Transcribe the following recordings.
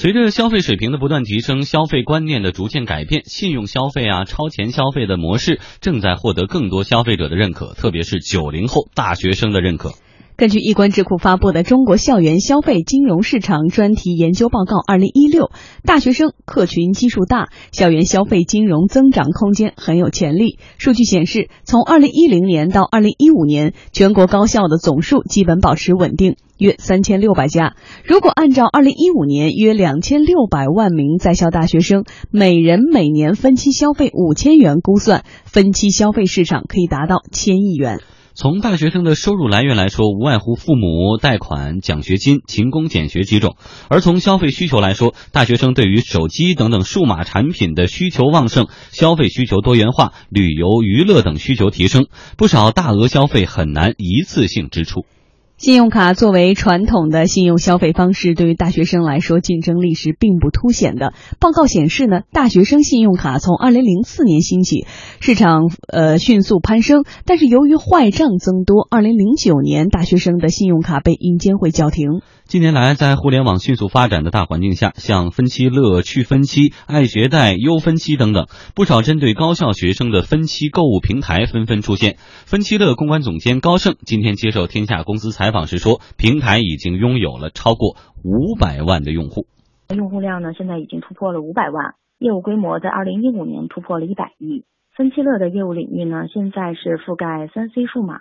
随着消费水平的不断提升，消费观念的逐渐改变，信用消费啊、超前消费的模式正在获得更多消费者的认可，特别是九零后大学生的认可。根据易观智库发布的《中国校园消费金融市场专题研究报告（二零一六）》，大学生客群基数大，校园消费金融增长空间很有潜力。数据显示，从二零一零年到二零一五年，全国高校的总数基本保持稳定，约三千六百家。如果按照二零一五年约两千六百万名在校大学生每人每年分期消费五千元估算，分期消费市场可以达到千亿元。从大学生的收入来源来说，无外乎父母贷款、奖学金、勤工俭学几种；而从消费需求来说，大学生对于手机等等数码产品的需求旺盛，消费需求多元化，旅游、娱乐等需求提升，不少大额消费很难一次性支出。信用卡作为传统的信用消费方式，对于大学生来说竞争力是并不凸显的。报告显示呢，大学生信用卡从二零零四年兴起，市场呃迅速攀升，但是由于坏账增多，二零零九年大学生的信用卡被银监会叫停。近年来，在互联网迅速发展的大环境下，像分期乐、去分期、爱学贷、优分期等等，不少针对高校学生的分期购物平台纷纷出现。分期乐公关总监高盛今天接受天下公司财采访时说，平台已经拥有了超过五百万的用户，用户量呢现在已经突破了五百万，业务规模在二零一五年突破了一百亿。分期乐的业务领域呢，现在是覆盖三 C 数码。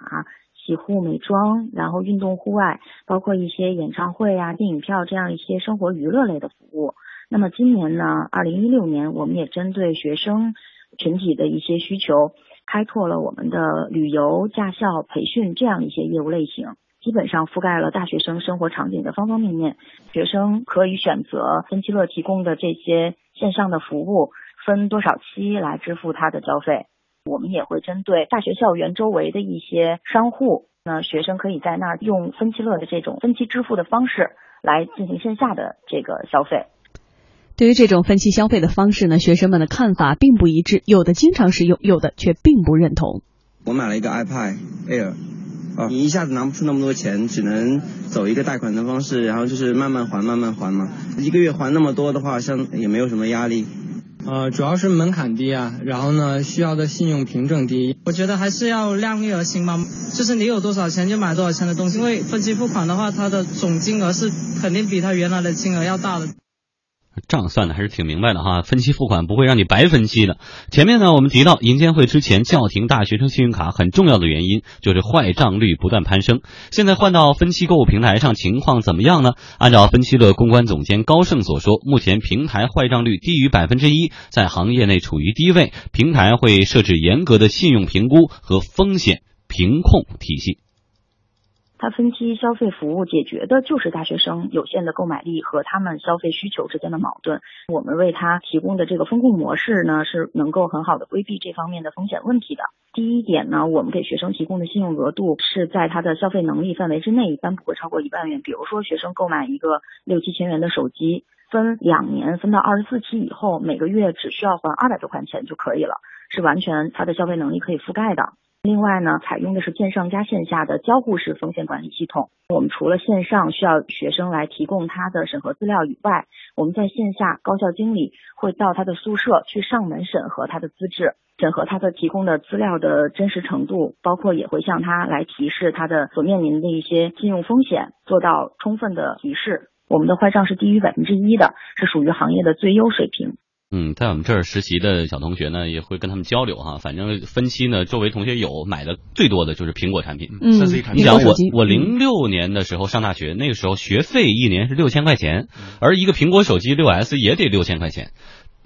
洗护、美妆，然后运动、户外，包括一些演唱会啊、电影票这样一些生活娱乐类的服务。那么今年呢，二零一六年，我们也针对学生群体的一些需求，开拓了我们的旅游、驾校、培训这样一些业务类型，基本上覆盖了大学生生活场景的方方面面。学生可以选择分期乐提供的这些线上的服务，分多少期来支付他的交费。我们也会针对大学校园周围的一些商户，那学生可以在那儿用分期乐的这种分期支付的方式来进行线下的这个消费。对于这种分期消费的方式呢，学生们的看法并不一致，有的经常使用，有的却并不认同。我买了一个 iPad Air，啊，你一下子拿不出那么多钱，只能走一个贷款的方式，然后就是慢慢还，慢慢还嘛。一个月还那么多的话，像也没有什么压力。呃，主要是门槛低啊，然后呢，需要的信用凭证低。我觉得还是要量力而行吧，就是你有多少钱就买多少钱的东西，因为分期付款的话，它的总金额是肯定比它原来的金额要大的。账算的还是挺明白的哈，分期付款不会让你白分期的。前面呢，我们提到银监会之前叫停大学生信用卡很重要的原因就是坏账率不断攀升。现在换到分期购物平台上，情况怎么样呢？按照分期乐公关总监高盛所说，目前平台坏账率低于百分之一，在行业内处于低位。平台会设置严格的信用评估和风险评控体系。它分期消费服务解决的就是大学生有限的购买力和他们消费需求之间的矛盾。我们为他提供的这个风控模式呢，是能够很好的规避这方面的风险问题的。第一点呢，我们给学生提供的信用额度是在他的消费能力范围之内，一般不会超过一万元。比如说，学生购买一个六七千元的手机，分两年分到二十四期以后，每个月只需要还二百多块钱就可以了，是完全他的消费能力可以覆盖的。另外呢，采用的是线上加线下的交互式风险管理系统。我们除了线上需要学生来提供他的审核资料以外，我们在线下高校经理会到他的宿舍去上门审核他的资质，审核他的提供的资料的真实程度，包括也会向他来提示他的所面临的一些信用风险，做到充分的提示。我们的坏账是低于百分之一的，是属于行业的最优水平。嗯，在我们这儿实习的小同学呢，也会跟他们交流哈。反正分期呢，周围同学有买的最多的就是苹果产品，三 C 产品。你想我，我零六年的时候上大学，那个时候学费一年是六千块钱，而一个苹果手机六 S 也得六千块钱。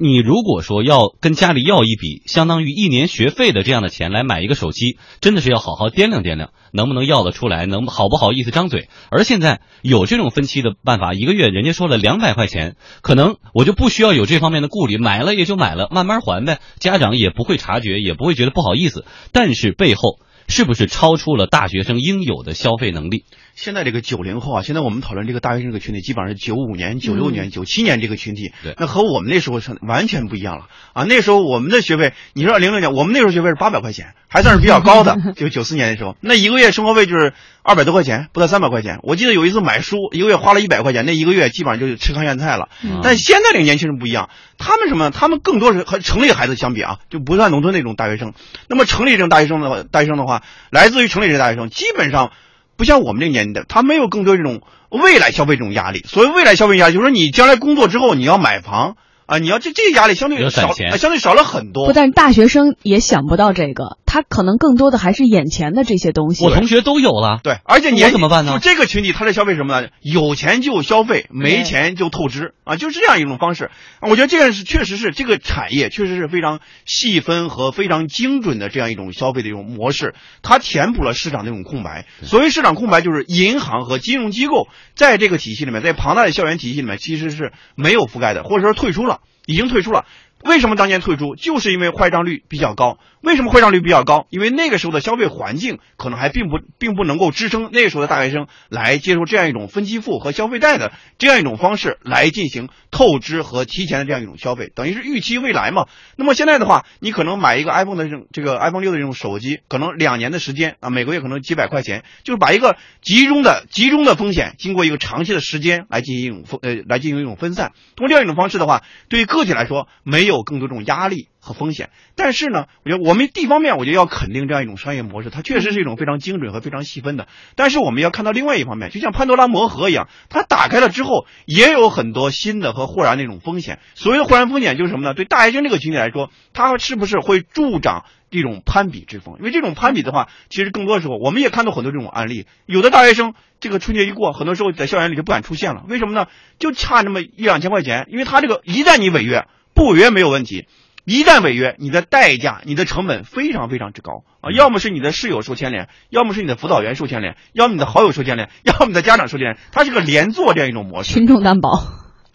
你如果说要跟家里要一笔相当于一年学费的这样的钱来买一个手机，真的是要好好掂量掂量，能不能要得出来，能好不好意思张嘴。而现在有这种分期的办法，一个月人家说了两百块钱，可能我就不需要有这方面的顾虑，买了也就买了，慢慢还呗，家长也不会察觉，也不会觉得不好意思。但是背后是不是超出了大学生应有的消费能力？现在这个九零后啊，现在我们讨论这个大学生这个群体，基本上是九五年、九六年、九七年这个群体。对，那和我们那时候是完全不一样了啊！那时候我们的学费，你说零六年，我们那时候学费是八百块钱，还算是比较高的。就九四年的时候，那一个月生活费就是二百多块钱，不到三百块钱。我记得有一次买书，一个月花了一百块钱，那一个月基本上就是吃糠咽菜了。但现在这个年轻人不一样，他们什么？他们更多是和城里孩子相比啊，就不算农村那种大学生。那么城里这种大学生的话，大学生的话，来自于城里这大学生，基本上。不像我们这个年代，他没有更多这种未来消费这种压力。所谓未来消费压力，就是说你将来工作之后你要买房啊，你要这这个压力相对少，相对少了很多。不，但是大学生也想不到这个。他可能更多的还是眼前的这些东西。我同学都有了，对，而且你我怎么办呢？就这个群体，他在消费什么呢？有钱就消费，没钱就透支啊，就是这样一种方式。我觉得这个是确实是这个产业确实是非常细分和非常精准的这样一种消费的一种模式，它填补了市场这种空白。所谓市场空白，就是银行和金融机构在这个体系里面，在庞大的校园体系里面，其实是没有覆盖的，或者说退出了，已经退出了。为什么当年退出？就是因为坏账率比较高。为什么坏账率比较高？因为那个时候的消费环境可能还并不并不能够支撑那个时候的大学生来接受这样一种分期付和消费贷的这样一种方式来进行透支和提前的这样一种消费，等于是预期未来嘛。那么现在的话，你可能买一个 iPhone 的这种这个 iPhone 六的这种手机，可能两年的时间啊，每个月可能几百块钱，就是把一个集中的集中的风险，经过一个长期的时间来进行一种分呃来进行一种分散。通过这样一种方式的话，对于个体来说没有更多这种压力。和风险，但是呢，我觉得我们地方面，我觉得要肯定这样一种商业模式，它确实是一种非常精准和非常细分的。但是我们要看到另外一方面，就像潘多拉魔盒一样，它打开了之后，也有很多新的和豁然那种风险。所谓的豁然风险就是什么呢？对大学生这个群体来说，它是不是会助长这种攀比之风？因为这种攀比的话，其实更多时候我们也看到很多这种案例，有的大学生这个春节一过，很多时候在校园里就不敢出现了。为什么呢？就差那么一两千块钱，因为他这个一旦你违约，不违约没有问题。一旦违约，你的代价、你的成本非常非常之高啊！要么是你的室友受牵连，要么是你的辅导员受牵连，要么你的好友受牵连，要么你的家长受牵连。它是个连坐这样一种模式，群众担保。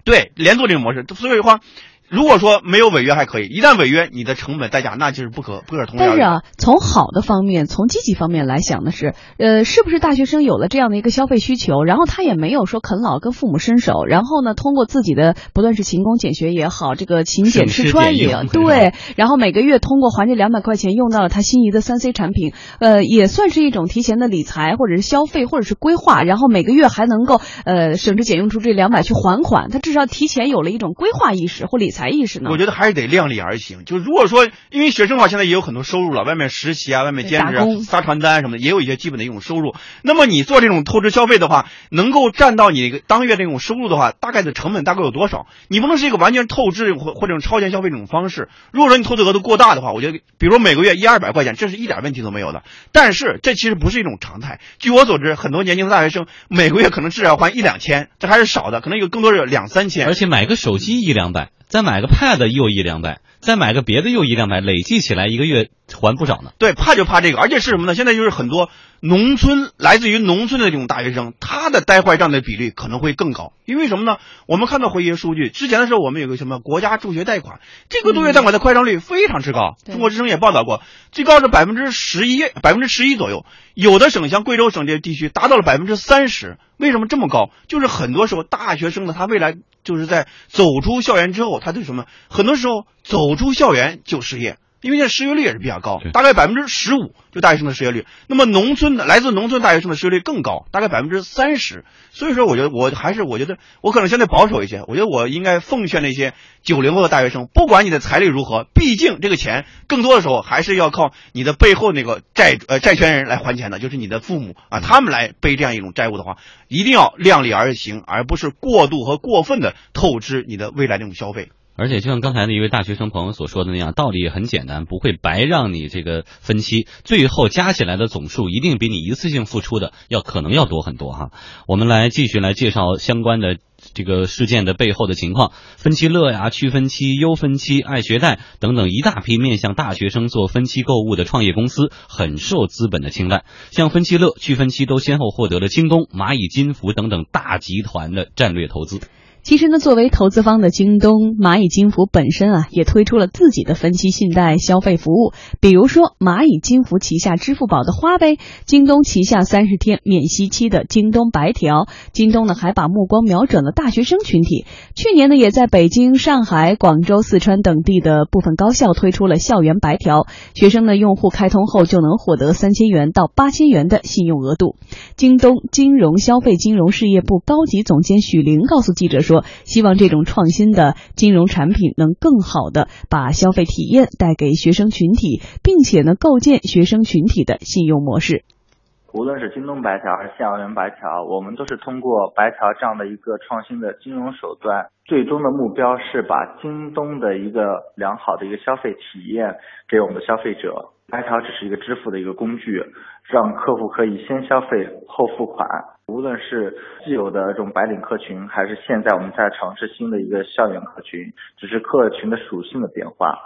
对，连坐这种模式，所以的话。如果说没有违约还可以，一旦违约，你的成本代价那就是不可不可同日但是啊，从好的方面，从积极方面来想的是，呃，是不是大学生有了这样的一个消费需求，然后他也没有说啃老跟父母伸手，然后呢，通过自己的不论是勤工俭学也好，这个勤俭吃穿也对，然后每个月通过还这两百块钱用到了他心仪的三 C 产品，呃，也算是一种提前的理财或者是消费或者是规划，然后每个月还能够呃省吃俭用出这两百去还款，他至少提前有了一种规划意识或理。才意识呢？我觉得还是得量力而行。就如果说，因为学生的话，现在也有很多收入了，外面实习啊，外面兼职、啊、发传单什么的，也有一些基本的一种收入。那么你做这种透支消费的话，能够占到你当月这种收入的话，大概的成本大概有多少？你不能是一个完全透支或或者超前消费这种方式。如果说你透资额度过大的话，我觉得，比如每个月一二百块钱，这是一点问题都没有的。但是这其实不是一种常态。据我所知，很多年轻的大学生每个月可能至少要还一两千，这还是少的，可能有更多是两三千。而且买个手机一两百。再买个 Pad 又一两百，再买个别的又一两百，累计起来一个月还不少呢。对，怕就怕这个，而且是什么呢？现在就是很多农村来自于农村的这种大学生，他的呆坏账的比例可能会更高。因为什么呢？我们看到回一些数据，之前的时候我们有个什么国家助学贷款，这个助学贷款的坏账率非常之高。中国之声也报道过，最高是百分之十一，百分之十一左右。有的省像贵州省这些地区达到了百分之三十。为什么这么高？就是很多时候大学生呢，他未来就是在走出校园之后，他对什么？很多时候走出校园就失业。因为现在失业率也是比较高，大概百分之十五就大学生的失业率。那么农村的来自农村大学生的失业率更高，大概百分之三十。所以说，我觉得我还是我觉得我可能相对保守一些。我觉得我应该奉劝那些九零后的大学生，不管你的财力如何，毕竟这个钱更多的时候还是要靠你的背后那个债呃债权人来还钱的，就是你的父母啊，他们来背这样一种债务的话，一定要量力而行，而不是过度和过分的透支你的未来那种消费。而且就像刚才的一位大学生朋友所说的那样，道理也很简单，不会白让你这个分期，最后加起来的总数一定比你一次性付出的要可能要多很多哈。我们来继续来介绍相关的这个事件的背后的情况，分期乐呀、区分期、优分期、爱学贷等等一大批面向大学生做分期购物的创业公司，很受资本的青睐。像分期乐、区分期都先后获得了京东、蚂蚁金服等等大集团的战略投资。其实呢，作为投资方的京东、蚂蚁金服本身啊，也推出了自己的分期信贷消费服务。比如说，蚂蚁金服旗下支付宝的花呗，京东旗下三十天免息期的京东白条。京东呢，还把目光瞄准了大学生群体。去年呢，也在北京、上海、广州、四川等地的部分高校推出了校园白条，学生呢，用户开通后就能获得三千元到八千元的信用额度。京东金融消费金融事业部高级总监许玲告诉记者说。希望这种创新的金融产品能更好的把消费体验带给学生群体，并且呢构建学生群体的信用模式。无论是京东白条还是校园白条，我们都是通过白条这样的一个创新的金融手段，最终的目标是把京东的一个良好的一个消费体验给我们的消费者。白条只是一个支付的一个工具，让客户可以先消费后付款。无论是既有的这种白领客群，还是现在我们在尝试新的一个校园客群，只是客群的属性的变化。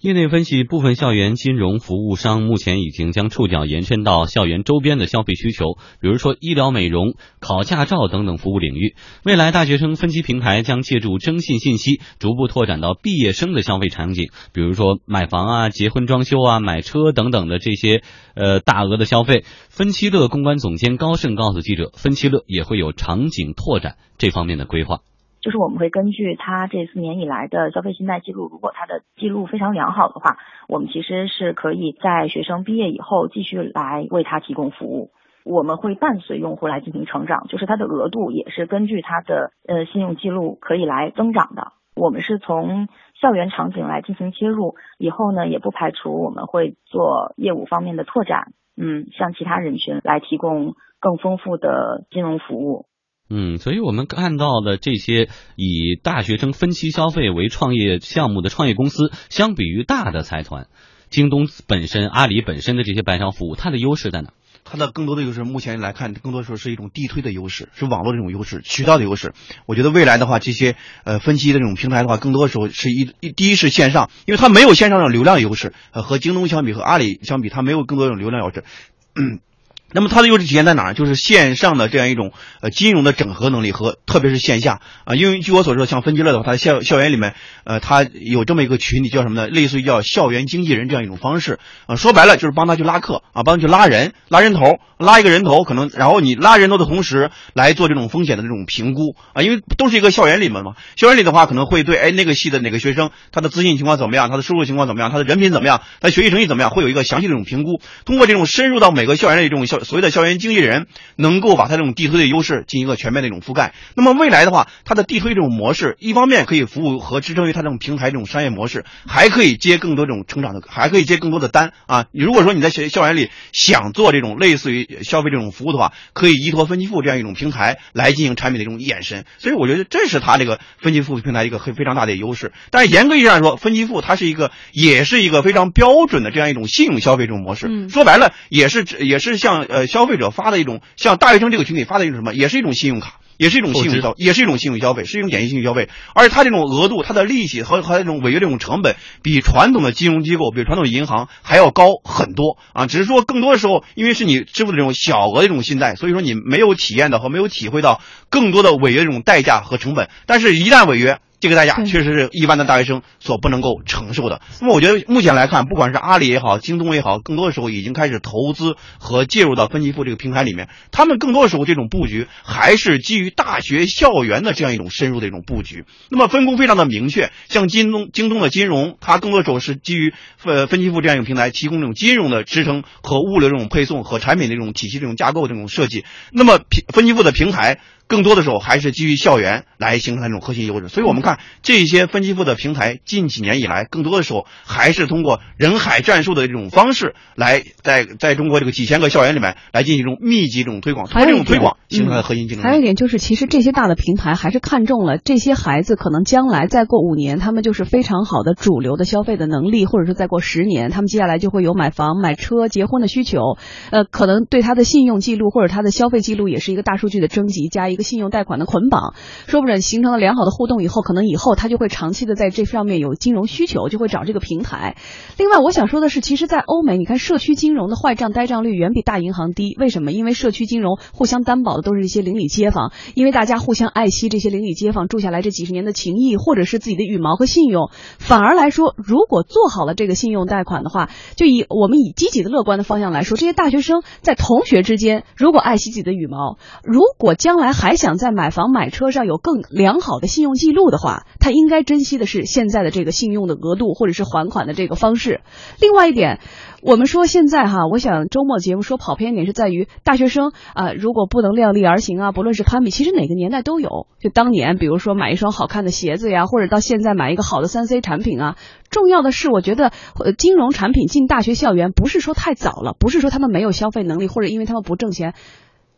业内分析，部分校园金融服务商目前已经将触角延伸到校园周边的消费需求，比如说医疗美容、考驾照等等服务领域。未来大学生分期平台将借助征信信息，逐步拓展到毕业生的消费场景，比如说买房啊、结婚装修啊、买车等等的这些呃大额的消费。分期乐公关总监高盛告诉记者，分期乐也会有场景拓展这方面的规划。就是我们会根据他这四年以来的消费信贷记录，如果他的记录非常良好的话，我们其实是可以在学生毕业以后继续来为他提供服务。我们会伴随用户来进行成长，就是他的额度也是根据他的呃信用记录可以来增长的。我们是从校园场景来进行切入，以后呢也不排除我们会做业务方面的拓展，嗯，向其他人群来提供更丰富的金融服务。嗯，所以我们看到的这些以大学生分期消费为创业项目的创业公司，相比于大的财团，京东本身、阿里本身的这些白条服务，它的优势在哪？它的更多的优势，目前来看，更多时候是一种地推的优势，是网络的这种优势、渠道的优势。我觉得未来的话，这些呃分期的这种平台的话，更多时候是一一第一是线上，因为它没有线上的流量优势，呃和京东相比和阿里相比，它没有更多的流量优势。嗯。那么它的优势体现在哪儿？就是线上的这样一种呃金融的整合能力和特别是线下啊，因为据我所知，像分期乐的话，它校校园里面呃，它有这么一个群体叫什么呢？类似于叫校园经纪人这样一种方式啊，说白了就是帮他去拉客啊，帮他去拉人、拉人头、拉一个人头，可能然后你拉人头的同时来做这种风险的这种评估啊，因为都是一个校园里面嘛，校园里的话可能会对哎那个系的哪个学生他的资信情况怎么样，他的收入情况怎么样，他的人品怎么样，他学习成绩怎么样，会有一个详细的这种评估，通过这种深入到每个校园的这种校。所谓的校园经纪人能够把他这种地推的优势进行一个全面的一种覆盖。那么未来的话，它的地推这种模式，一方面可以服务和支撑于它这种平台这种商业模式，还可以接更多这种成长的，还可以接更多的单啊。如果说你在校校园里想做这种类似于消费这种服务的话，可以依托分期付这样一种平台来进行产品的一种延伸。所以我觉得这是它这个分期付平台一个非非常大的优势。但是严格意义上说，分期付它是一个也是一个非常标准的这样一种信用消费这种模式。说白了，也是也是像呃消费者发的一种，像大学生这个群体发的一种什么，也是一种信用卡，也是一种信用消，也是一种信用消费，是一种典型信用消费。而且它这种额度、它的利息和和这种违约这种成本，比传统的金融机构，比传统银行还要高很多啊。只是说更多的时候，因为是你支付的这种小额的这种信贷，所以说你没有体验到和没有体会到更多的违约这种代价和成本。但是，一旦违约，这个代价确实是一般的大学生所不能够承受的。那么，我觉得目前来看，不管是阿里也好，京东也好，更多的时候已经开始投资和介入到分期付这个平台里面。他们更多的时候这种布局还是基于大学校园的这样一种深入的一种布局。那么分工非常的明确，像京东、京东的金融，它更多的时候是基于呃分期付这样一个平台，提供这种金融的支撑和物流这种配送和产品的这种体系这种架构这种设计。那么平分期付的平台。更多的时候还是基于校园来形成这种核心优势，所以我们看这些分期付的平台，近几年以来，更多的时候还是通过人海战术的这种方式来在在中国这个几千个校园里面来进行一种密集这种推广，通过这种推广形成它的核心竞争力。还有一点就是，其实这些大的平台还是看中了这些孩子，可能将来再过五年，他们就是非常好的主流的消费的能力，或者是再过十年，他们接下来就会有买房、买车、结婚的需求。呃，可能对他的信用记录或者他的消费记录也是一个大数据的征集加一信用贷款的捆绑，说不准形成了良好的互动以后，可能以后他就会长期的在这上面有金融需求，就会找这个平台。另外，我想说的是，其实，在欧美，你看社区金融的坏账呆账率远比大银行低，为什么？因为社区金融互相担保的都是一些邻里街坊，因为大家互相爱惜这些邻里街坊住下来这几十年的情谊，或者是自己的羽毛和信用，反而来说，如果做好了这个信用贷款的话，就以我们以积极的乐观的方向来说，这些大学生在同学之间，如果爱惜自己的羽毛，如果将来还还想在买房买车上有更良好的信用记录的话，他应该珍惜的是现在的这个信用的额度或者是还款的这个方式。另外一点，我们说现在哈，我想周末节目说跑偏一点是在于大学生啊、如果不能量力而行啊，不论是攀比，其实哪个年代都有。就当年，比如说买一双好看的鞋子呀，或者到现在买一个好的三 C 产品啊。重要的是，我觉得呃，金融产品进大学校园不是说太早了，不是说他们没有消费能力，或者因为他们不挣钱，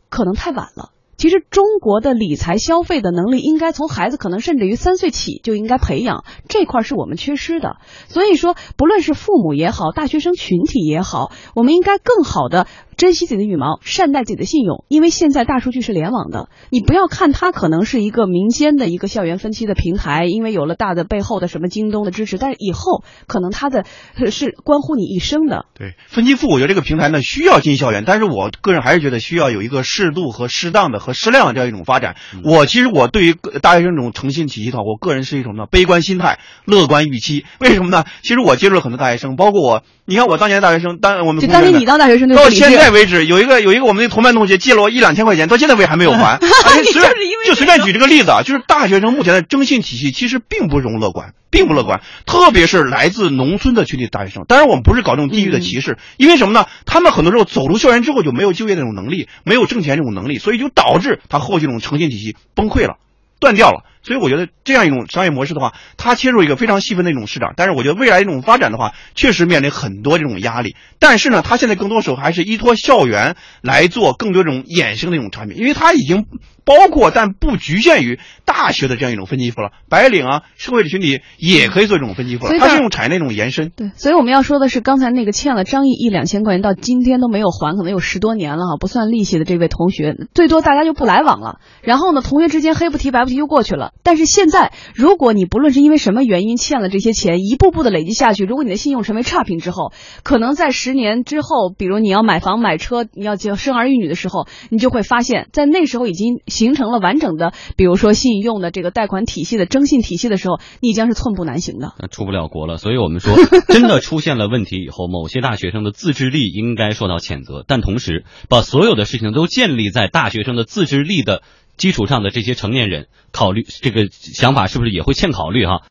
可能太晚了。其实中国的理财消费的能力，应该从孩子可能甚至于三岁起就应该培养，这块是我们缺失的。所以说，不论是父母也好，大学生群体也好，我们应该更好的珍惜自己的羽毛，善待自己的信用，因为现在大数据是联网的，你不要看它可能是一个民间的一个校园分期的平台，因为有了大的背后的什么京东的支持，但是以后可能它的是是关乎你一生的。对，分期付，我觉得这个平台呢需要进校园，但是我个人还是觉得需要有一个适度和适当的和适量的这样一种发展。我其实我对于大学生这种诚信体系的话，我个人是一种呢悲观心态、乐观预期。为什么呢？其实我接触了很多大学生，包括我，你看我当年的大学生，当我们就当年你当大学生就到不理智现在为止，有一个有一个我们的同班同学借了我一两千块钱，到现在为止还没有还。而且随便就随便举这个例子啊，就是大学生目前的征信体系其实并不容乐观，并不乐观，特别是来自农村的群体大学生。当然，我们不是搞这种地域的歧视，因为什么呢？他们很多时候走出校园之后就没有就业的这种能力，没有挣钱这种能力，所以就导致他后续这种诚信体系崩溃了。断掉了。所以我觉得这样一种商业模式的话，它切入一个非常细分的一种市场。但是我觉得未来一种发展的话，确实面临很多这种压力。但是呢，它现在更多时候还是依托校园来做更多这种衍生的一种产品，因为它已经包括但不局限于大学的这样一种分期付了，白领啊、社会的群体也可以做这种分期付了，它是所以大一种产业的一种延伸。对，所以我们要说的是，刚才那个欠了张毅一两千块钱到今天都没有还，可能有十多年了哈，不算利息的这位同学，最多大家就不来往了。然后呢，同学之间黑不提白不提就过去了。但是现在，如果你不论是因为什么原因欠了这些钱，一步步的累积下去，如果你的信用成为差评之后，可能在十年之后，比如你要买房买车，你要结生儿育女的时候，你就会发现，在那时候已经形成了完整的，比如说信用的这个贷款体系的征信体系的时候，你将是寸步难行的。那出不了国了。所以我们说，真的出现了问题以后，某些大学生的自制力应该受到谴责，但同时把所有的事情都建立在大学生的自制力的基础上的这些成年人，考虑这个想法是不是也会欠考虑哈？